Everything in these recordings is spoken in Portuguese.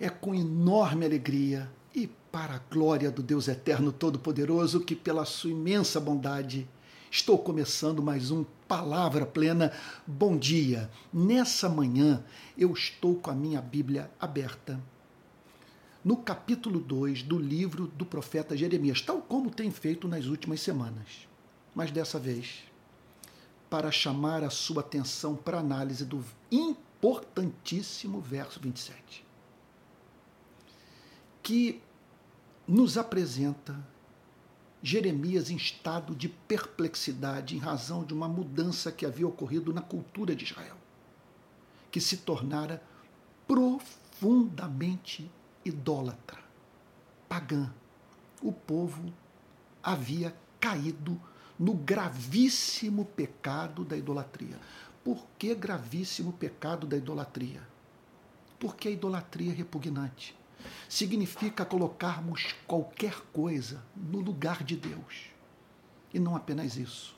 É com enorme alegria e para a glória do Deus Eterno Todo-Poderoso que, pela sua imensa bondade, estou começando mais um Palavra Plena. Bom dia! Nessa manhã eu estou com a minha Bíblia aberta no capítulo 2 do livro do profeta Jeremias, tal como tem feito nas últimas semanas. Mas dessa vez, para chamar a sua atenção para a análise do importantíssimo verso 27, que nos apresenta Jeremias em estado de perplexidade em razão de uma mudança que havia ocorrido na cultura de Israel, que se tornara profundamente idólatra, pagã. O povo havia caído no gravíssimo pecado da idolatria. Por que gravíssimo pecado da idolatria? Porque a idolatria é repugnante. Significa colocarmos qualquer coisa no lugar de Deus. E não apenas isso.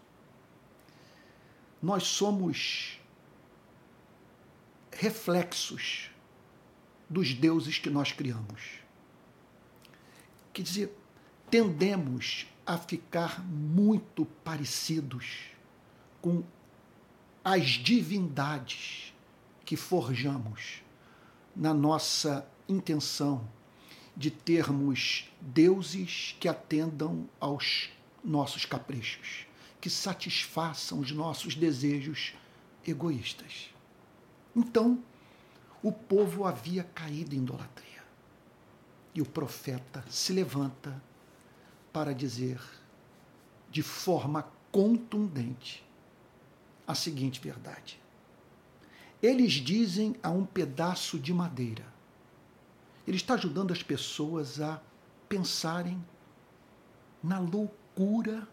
Nós somos reflexos dos deuses que nós criamos. Quer dizer, tendemos a ficar muito parecidos com as divindades que forjamos na nossa intenção de termos deuses que atendam aos nossos caprichos, que satisfaçam os nossos desejos egoístas. Então, o povo havia caído em idolatria. E o profeta se levanta para dizer de forma contundente a seguinte verdade. Eles dizem a um pedaço de madeira. Ele está ajudando as pessoas a pensarem na loucura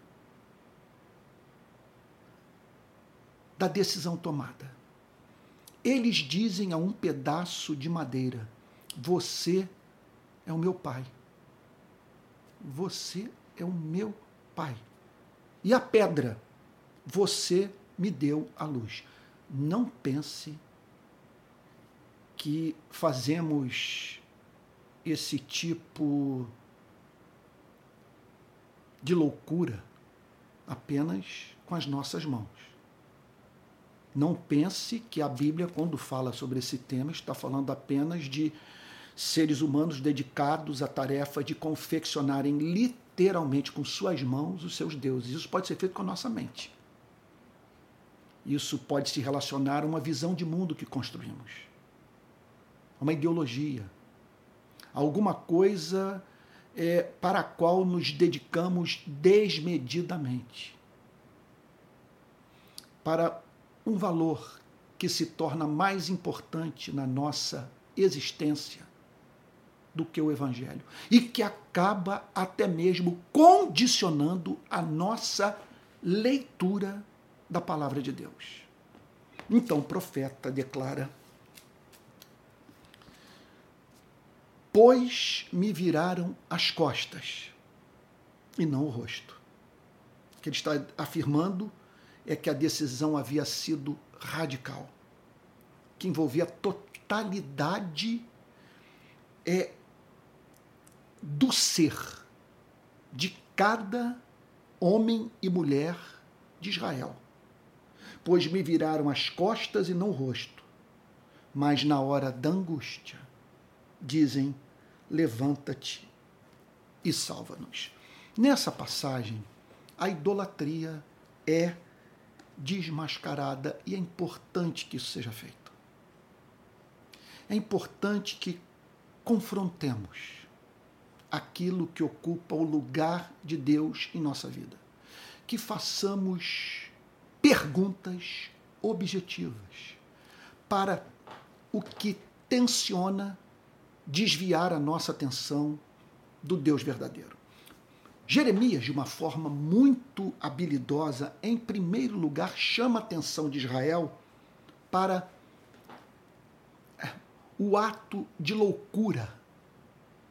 da decisão tomada. Eles dizem a um pedaço de madeira: Você é o meu pai. Você é o meu pai. E a pedra: Você me deu a luz. Não pense que fazemos esse tipo de loucura apenas com as nossas mãos. Não pense que a Bíblia, quando fala sobre esse tema, está falando apenas de seres humanos dedicados à tarefa de confeccionarem literalmente com suas mãos os seus deuses. Isso pode ser feito com a nossa mente. Isso pode se relacionar a uma visão de mundo que construímos, a uma ideologia, alguma coisa é, para a qual nos dedicamos desmedidamente. Para um valor que se torna mais importante na nossa existência do que o Evangelho e que acaba até mesmo condicionando a nossa leitura da palavra de Deus. Então o profeta declara: Pois me viraram as costas e não o rosto. O que ele está afirmando é que a decisão havia sido radical, que envolvia a totalidade é, do ser de cada homem e mulher de Israel. Pois me viraram as costas e não o rosto, mas na hora da angústia dizem: levanta-te e salva-nos. Nessa passagem, a idolatria é desmascarada e é importante que isso seja feito. É importante que confrontemos aquilo que ocupa o lugar de Deus em nossa vida. Que façamos perguntas objetivas para o que tensiona desviar a nossa atenção do Deus verdadeiro. Jeremias, de uma forma muito habilidosa, em primeiro lugar, chama a atenção de Israel para é, o ato de loucura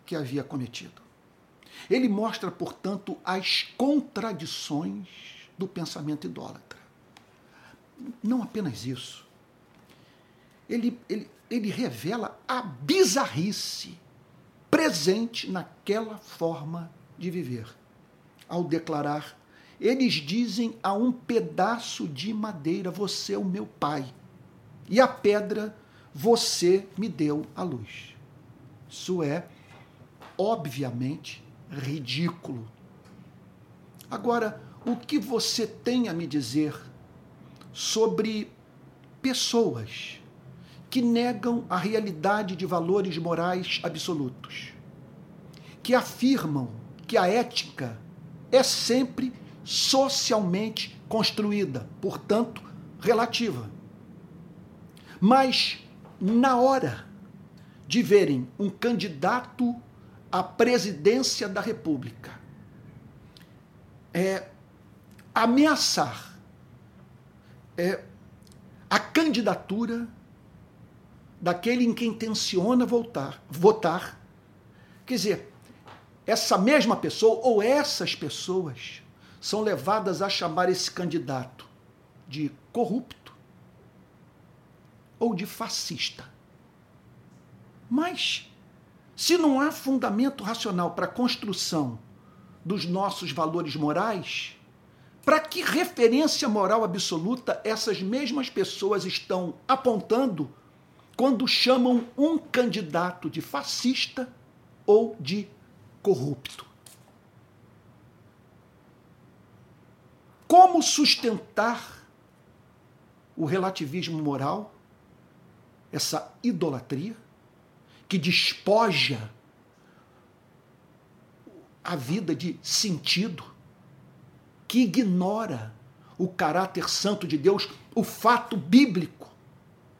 que havia cometido. Ele mostra, portanto, as contradições do pensamento idólatra. Não apenas isso. Ele, ele ele revela a bizarrice presente naquela forma de viver. Ao declarar, eles dizem a um pedaço de madeira: Você é o meu pai, e a pedra, você me deu a luz. Isso é, obviamente, ridículo. Agora, o que você tem a me dizer sobre pessoas que negam a realidade de valores morais absolutos, que afirmam que a ética é sempre socialmente construída, portanto, relativa. Mas, na hora de verem um candidato à presidência da República é, ameaçar é, a candidatura daquele em quem intenciona voltar, votar. Quer dizer, essa mesma pessoa ou essas pessoas são levadas a chamar esse candidato de corrupto ou de fascista. Mas, se não há fundamento racional para a construção dos nossos valores morais, para que referência moral absoluta essas mesmas pessoas estão apontando quando chamam um candidato de fascista ou de corrupto? Como sustentar o relativismo moral, essa idolatria, que despoja a vida de sentido, que ignora o caráter santo de Deus, o fato bíblico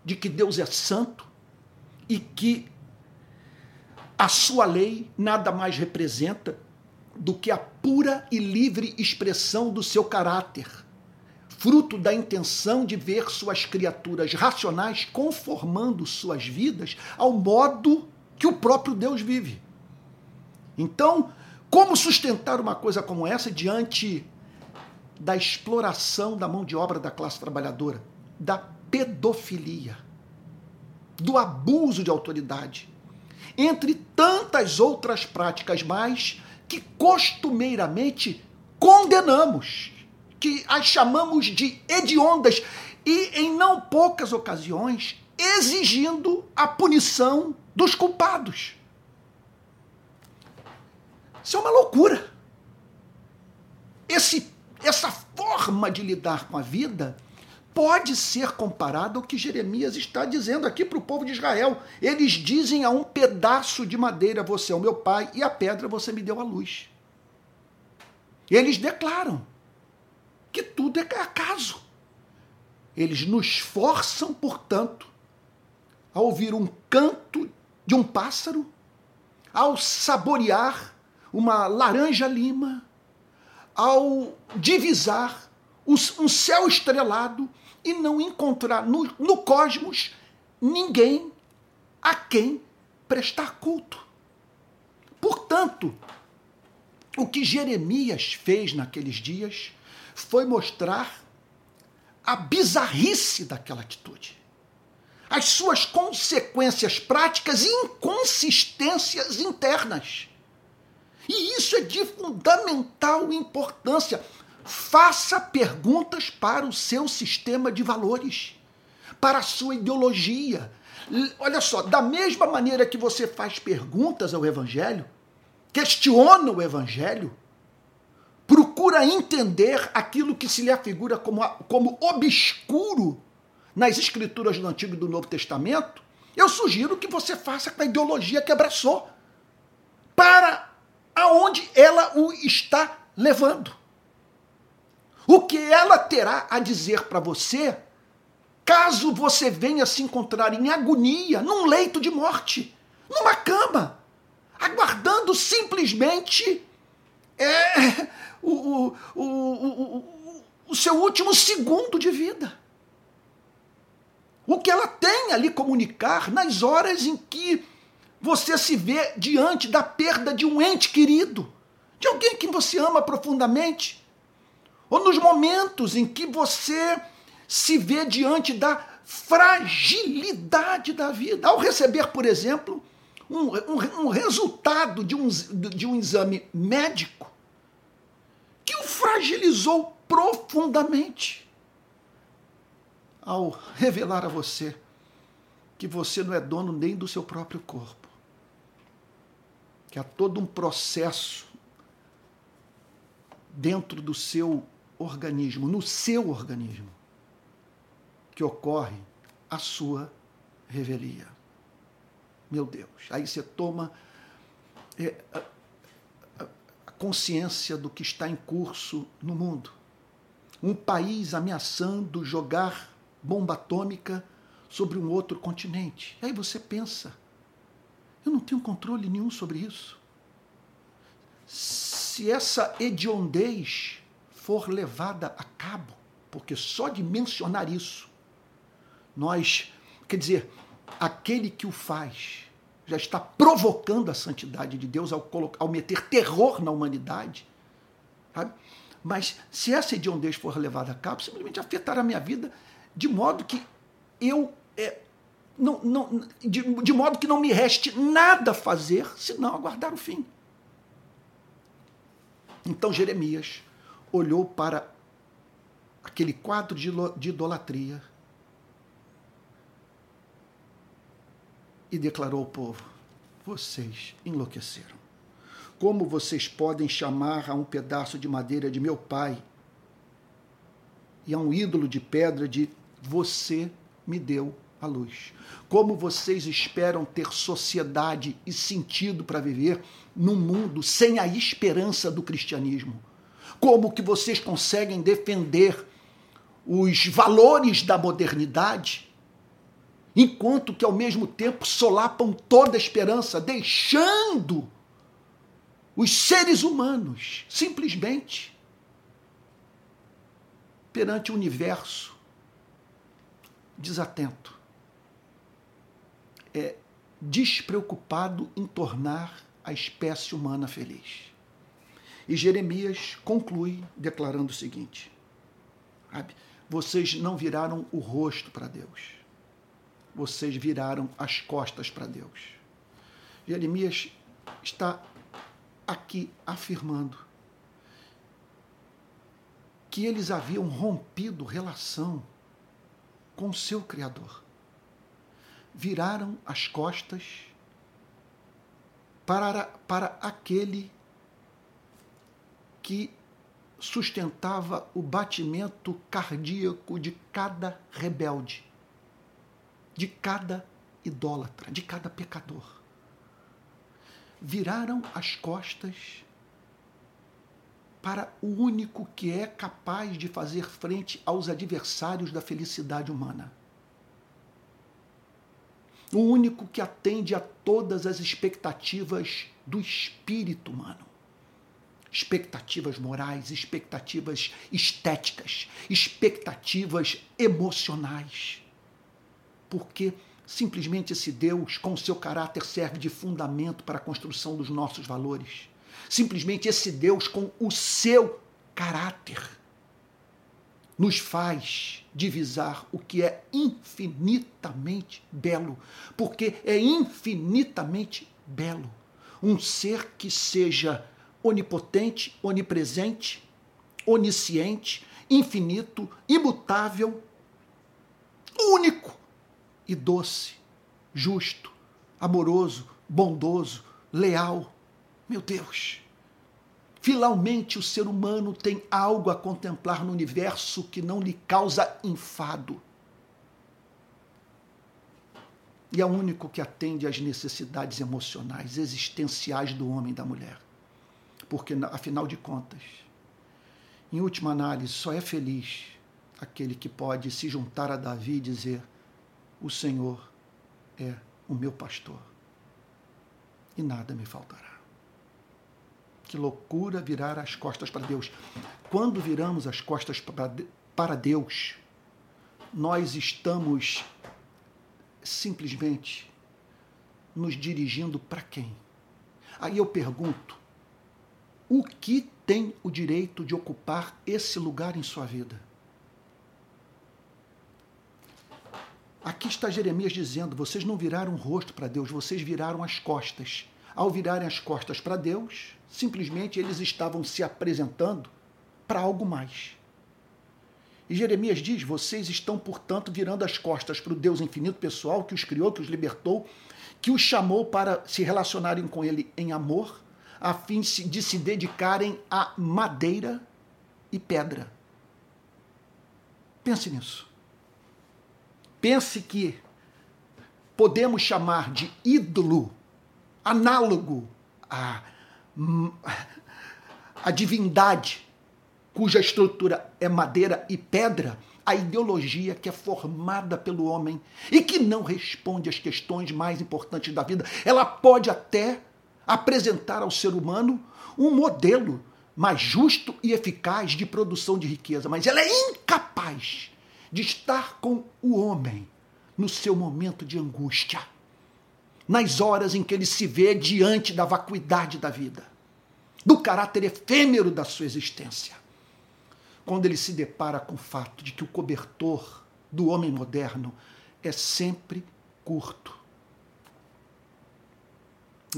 de que Deus é santo e que a sua lei nada mais representa do que a pura e livre expressão do seu caráter, fruto da intenção de ver suas criaturas racionais conformando suas vidas ao modo que o próprio Deus vive. Então, como sustentar uma coisa como essa diante da exploração da mão de obra da classe trabalhadora, da pedofilia, do abuso de autoridade, entre tantas outras práticas mais que costumeiramente condenamos, que as chamamos de hediondas e, em não poucas ocasiões, exigindo a punição dos culpados. Isso é uma loucura. Esse, essa forma de lidar com a vida pode ser comparada ao que Jeremias está dizendo aqui para o povo de Israel. Eles dizem a um pedaço de madeira: Você é o meu pai, e a pedra você me deu a luz. Eles declaram que tudo é acaso. Eles nos forçam, portanto, a ouvir um canto de um pássaro, ao saborear uma laranja-lima, ao divisar um céu estrelado e não encontrar no, no cosmos ninguém a quem prestar culto. Portanto, o que Jeremias fez naqueles dias foi mostrar a bizarrice daquela atitude, as suas consequências práticas e inconsistências internas. E isso é de fundamental importância. Faça perguntas para o seu sistema de valores, para a sua ideologia. Olha só, da mesma maneira que você faz perguntas ao Evangelho, questiona o Evangelho, procura entender aquilo que se lhe afigura como, como obscuro nas escrituras do Antigo e do Novo Testamento, eu sugiro que você faça com a ideologia que abraçou, para aonde ela o está levando. O que ela terá a dizer para você caso você venha se encontrar em agonia, num leito de morte, numa cama, aguardando simplesmente é, o, o, o, o, seu último segundo de vida. O que ela tem ali comunicar nas horas em que você se vê diante da perda de um ente querido, de alguém que você ama profundamente ou nos momentos em que você se vê diante da fragilidade da vida. Ao receber, por exemplo, um, um, um resultado de um, de um exame médico que o fragilizou profundamente ao revelar a você que você não é dono nem do seu próprio corpo, que há todo um processo dentro do seu organismo, no seu organismo, que ocorre a sua revelia. Meu Deus, aí você toma é, a, consciência do que está em curso no mundo. Um país ameaçando jogar bomba atômica sobre um outro continente. Aí você pensa, eu não tenho controle nenhum sobre isso. Se essa hediondez for levada a cabo, porque só de mencionar isso, nós, quer dizer, aquele que o faz já está provocando a santidade de Deus ao, colocar, ao meter terror na humanidade. Sabe? Mas se essa hediondez for levada a cabo, simplesmente afetará a minha vida de modo que eu. É, não, não, de, de modo que não me reste nada a fazer senão aguardar o fim. Então Jeremias olhou para aquele quadro de idolatria e declarou ao povo: Vocês enlouqueceram. Como vocês podem chamar a um pedaço de madeira de meu pai e a um ídolo de pedra de você me deu a luz? Como vocês esperam ter sociedade e sentido para viver num mundo sem a esperança do cristianismo? Como que vocês conseguem defender os valores da modernidade, enquanto que ao mesmo tempo solapam toda a esperança, deixando os seres humanos simplesmente perante o universo desatento, é despreocupado em tornar a espécie humana feliz. E Jeremias conclui declarando o seguinte: sabe? Vocês não viraram o rosto para Deus, vocês viraram as costas para Deus. Jeremias está aqui afirmando que eles haviam rompido relação com seu Criador. Viraram as costas para, para aquele que sustentava o batimento cardíaco de cada rebelde, de cada idólatra, de cada pecador. Viraram as costas para o único que é capaz de fazer frente aos adversários da felicidade humana. O único que atende a todas as expectativas do espírito humano expectativas morais, expectativas estéticas, expectativas emocionais. Porque simplesmente esse Deus, com o seu caráter, serve de fundamento para a construção dos nossos valores. Simplesmente esse Deus, com o seu caráter, nos faz divisar o que é infinitamente belo, porque é infinitamente belo um ser que seja onipotente, onipresente, onisciente, infinito, imutável, único e doce, justo, amoroso, bondoso, leal. Meu Deus! Finalmente o ser humano tem algo a contemplar no universo que não lhe causa enfado. E é o único que atende às necessidades emocionais, existenciais do homem e da mulher porque afinal de contas, em última análise, só é feliz aquele que pode se juntar a Davi e dizer: O Senhor é o meu pastor e nada me faltará. Que loucura virar as costas para Deus. Quando viramos as costas para Deus, nós estamos simplesmente nos dirigindo para quem? Aí eu pergunto: o que tem o direito de ocupar esse lugar em sua vida? Aqui está Jeremias dizendo: vocês não viraram o rosto para Deus, vocês viraram as costas. Ao virarem as costas para Deus, simplesmente eles estavam se apresentando para algo mais. E Jeremias diz: vocês estão, portanto, virando as costas para o Deus infinito pessoal que os criou, que os libertou, que os chamou para se relacionarem com Ele em amor, a fim de se dedicarem a madeira e pedra. Pense nisso. Pense que podemos chamar de ídolo, análogo à, à divindade, cuja estrutura é madeira e pedra, a ideologia que é formada pelo homem e que não responde às questões mais importantes da vida. Ela pode até apresentar ao ser humano um modelo mais justo e eficaz de produção de riqueza, mas ela é incapaz de estar com o homem no seu momento de angústia, nas horas em que ele se vê diante da vacuidade da vida, do caráter efêmero da sua existência. Quando ele se depara com o fato de que o cobertor do homem moderno é sempre curto.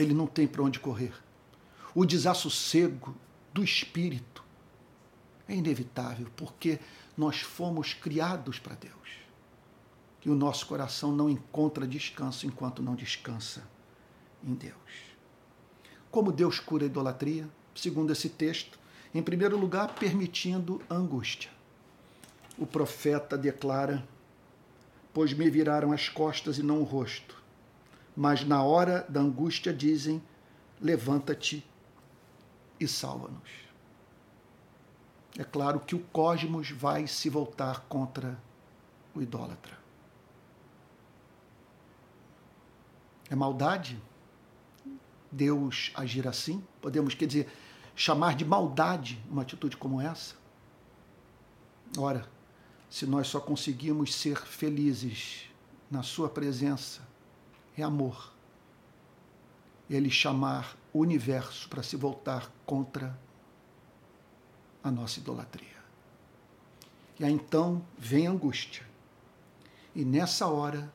Ele não tem para onde correr. O desassossego do espírito é inevitável, porque nós fomos criados para Deus. E o nosso coração não encontra descanso enquanto não descansa em Deus. Como Deus cura a idolatria? Segundo esse texto, em primeiro lugar, permitindo a angústia. O profeta declara: Pois me viraram as costas e não o rosto. Mas na hora da angústia dizem: Levanta-te e salva-nos é claro que o cosmos vai se voltar contra o idólatra. É maldade Deus agir assim? Podemos, quer dizer, chamar de maldade uma atitude como essa? Ora, se nós só conseguimos ser felizes na Sua presença, é amor. Ele chamar o universo para se voltar contra a nossa idolatria. E aí então vem a angústia. E nessa hora,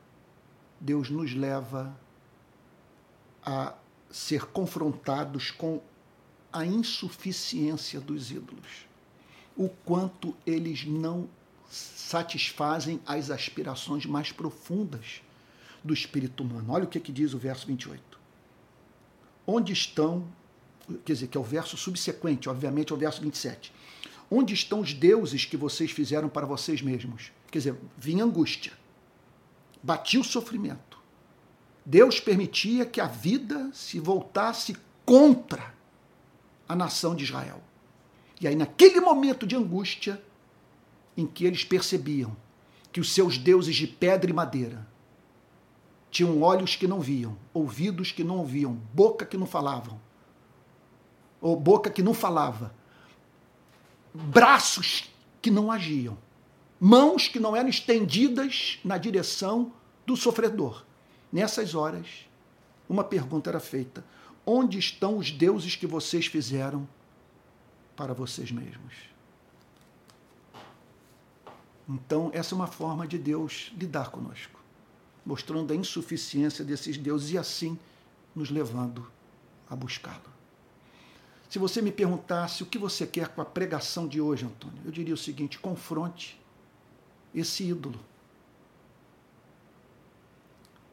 Deus nos leva a ser confrontados com a insuficiência dos ídolos. O quanto eles não satisfazem as aspirações mais profundas do espírito humano. Olha o que, que diz o verso 28. Onde estão quer dizer, que é o verso subsequente, obviamente, ao verso 27. Onde estão os deuses que vocês fizeram para vocês mesmos? Quer dizer, vinha angústia, batia o sofrimento. Deus permitia que a vida se voltasse contra a nação de Israel. E aí, naquele momento de angústia, em que eles percebiam que os seus deuses de pedra e madeira tinham olhos que não viam, ouvidos que não ouviam, boca que não falavam, ou boca que não falava, braços que não agiam, mãos que não eram estendidas na direção do sofredor. Nessas horas, uma pergunta era feita: onde estão os deuses que vocês fizeram para vocês mesmos? Então, essa é uma forma de Deus lidar conosco, mostrando a insuficiência desses deuses e assim nos levando a buscá-lo. Se você me perguntasse o que você quer com a pregação de hoje, Antônio, eu diria o seguinte: confronte esse ídolo.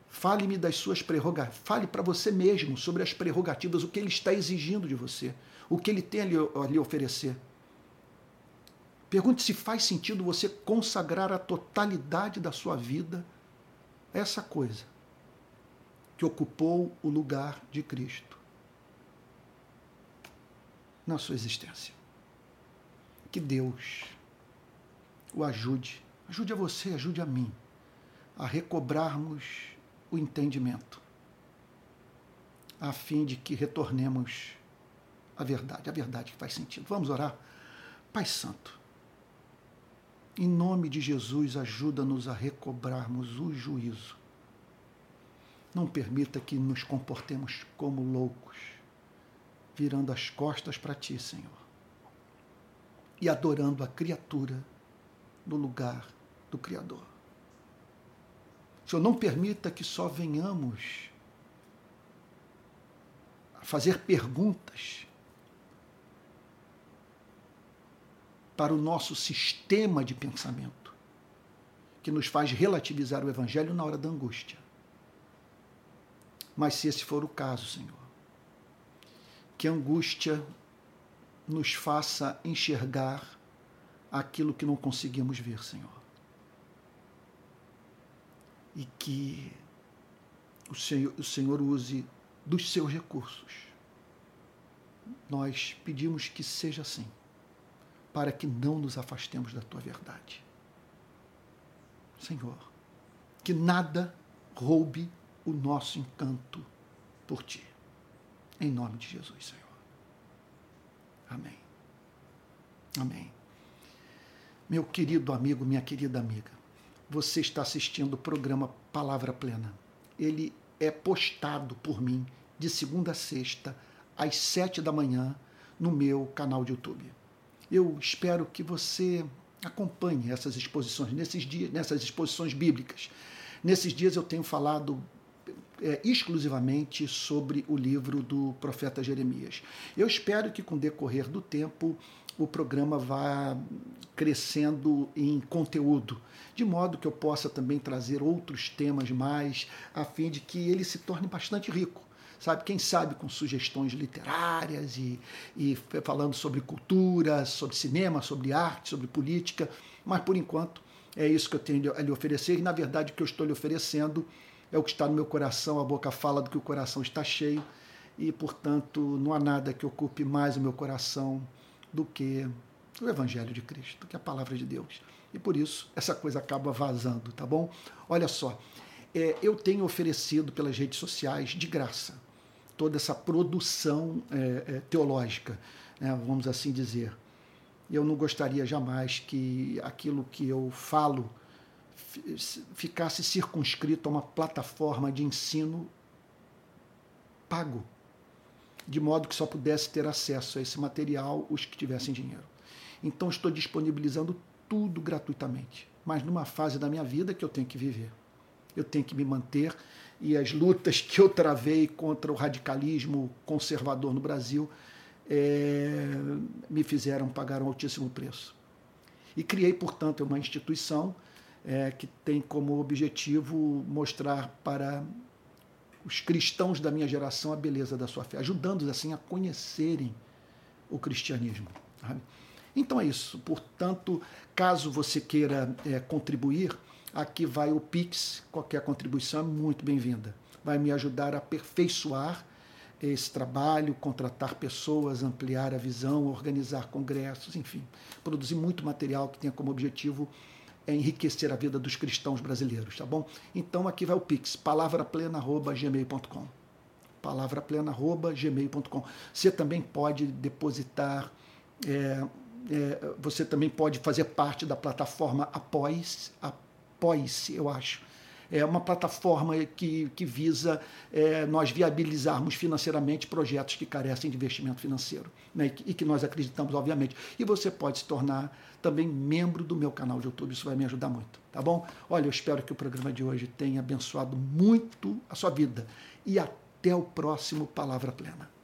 Fale-me das suas prerrogativas. Fale para você mesmo sobre as prerrogativas, o que ele está exigindo de você, o que ele tem a lhe, a lhe oferecer. Pergunte se faz sentido você consagrar a totalidade da sua vida essa coisa que ocupou o lugar de Cristo na sua existência. Que Deus o ajude, ajude a você, ajude a mim, a recobrarmos o entendimento, a fim de que retornemos à verdade, a verdade que faz sentido. Vamos orar? Pai Santo, em nome de Jesus, ajuda-nos a recobrarmos o juízo. Não permita que nos comportemos como loucos virando as costas para ti, Senhor, e adorando a criatura no lugar do Criador. Senhor, não permita que só venhamos a fazer perguntas para o nosso sistema de pensamento, que nos faz relativizar o Evangelho na hora da angústia. Mas se esse for o caso, Senhor, que a angústia nos faça enxergar aquilo que não conseguimos ver, Senhor. E que o Senhor, o Senhor use dos seus recursos. Nós pedimos que seja assim para que não nos afastemos da tua verdade. Senhor, que nada roube o nosso encanto por ti. Em nome de Jesus, Senhor. Amém. Amém. Meu querido amigo, minha querida amiga, você está assistindo o programa Palavra Plena. Ele é postado por mim de segunda a sexta, às sete da manhã, no meu canal de YouTube. Eu espero que você acompanhe essas exposições, nesses dias, nessas exposições bíblicas. Nesses dias eu tenho falado é, exclusivamente sobre o livro do profeta Jeremias. Eu espero que, com o decorrer do tempo, o programa vá crescendo em conteúdo, de modo que eu possa também trazer outros temas mais, a fim de que ele se torne bastante rico sabe? Quem sabe com sugestões literárias e, e falando sobre cultura, sobre cinema, sobre arte, sobre política, mas por enquanto é isso que eu tenho a lhe oferecer e na verdade o que eu estou lhe oferecendo é o que está no meu coração, a boca fala do que o coração está cheio e portanto não há nada que ocupe mais o meu coração do que o Evangelho de Cristo, que é a palavra de Deus. E por isso essa coisa acaba vazando, tá bom? Olha só, é, eu tenho oferecido pelas redes sociais de graça toda essa produção é, é, teológica, né, vamos assim dizer. Eu não gostaria jamais que aquilo que eu falo ficasse circunscrito a uma plataforma de ensino pago, de modo que só pudesse ter acesso a esse material os que tivessem dinheiro. Então estou disponibilizando tudo gratuitamente, mas numa fase da minha vida que eu tenho que viver. Eu tenho que me manter e as lutas que eu travei contra o radicalismo conservador no Brasil é, me fizeram pagar um altíssimo preço. E criei, portanto, uma instituição é, que tem como objetivo mostrar para os cristãos da minha geração a beleza da sua fé, ajudando-os assim a conhecerem o cristianismo. Sabe? Então é isso. Portanto, caso você queira é, contribuir, Aqui vai o Pix, qualquer contribuição é muito bem-vinda. Vai me ajudar a aperfeiçoar esse trabalho, contratar pessoas, ampliar a visão, organizar congressos, enfim, produzir muito material que tenha como objetivo enriquecer a vida dos cristãos brasileiros, tá bom? Então aqui vai o Pix, palavraplena@gmail.com. palavraplena@gmail.com. Você também pode depositar é, é, você também pode fazer parte da plataforma Após, Apoie-se, eu acho. É uma plataforma que, que visa é, nós viabilizarmos financeiramente projetos que carecem de investimento financeiro né, e, que, e que nós acreditamos, obviamente. E você pode se tornar também membro do meu canal de YouTube, isso vai me ajudar muito, tá bom? Olha, eu espero que o programa de hoje tenha abençoado muito a sua vida. E até o próximo Palavra Plena.